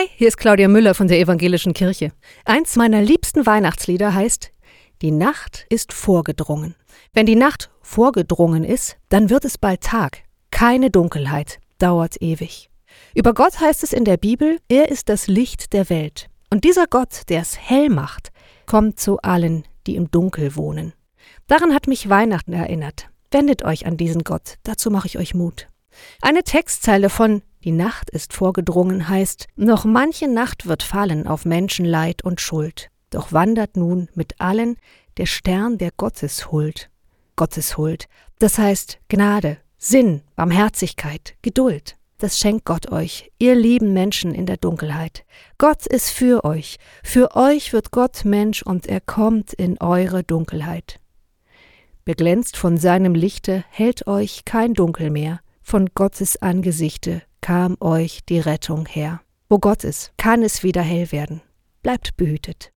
Hi, hier ist Claudia Müller von der Evangelischen Kirche. Eins meiner liebsten Weihnachtslieder heißt Die Nacht ist vorgedrungen. Wenn die Nacht vorgedrungen ist, dann wird es bald Tag. Keine Dunkelheit dauert ewig. Über Gott heißt es in der Bibel, er ist das Licht der Welt. Und dieser Gott, der es hell macht, kommt zu allen, die im Dunkel wohnen. Daran hat mich Weihnachten erinnert. Wendet euch an diesen Gott, dazu mache ich euch Mut. Eine Textzeile von Die Nacht ist vorgedrungen heißt, noch manche Nacht wird fallen auf Menschenleid und Schuld, doch wandert nun mit allen der Stern der Gotteshuld. Gotteshuld, das heißt Gnade, Sinn, Barmherzigkeit, Geduld. Das schenkt Gott euch, ihr lieben Menschen in der Dunkelheit. Gott ist für euch, für euch wird Gott Mensch und er kommt in eure Dunkelheit. Beglänzt von seinem Lichte hält euch kein Dunkel mehr, von Gottes Angesichte kam euch die Rettung her. Wo Gott ist, kann es wieder hell werden. Bleibt behütet.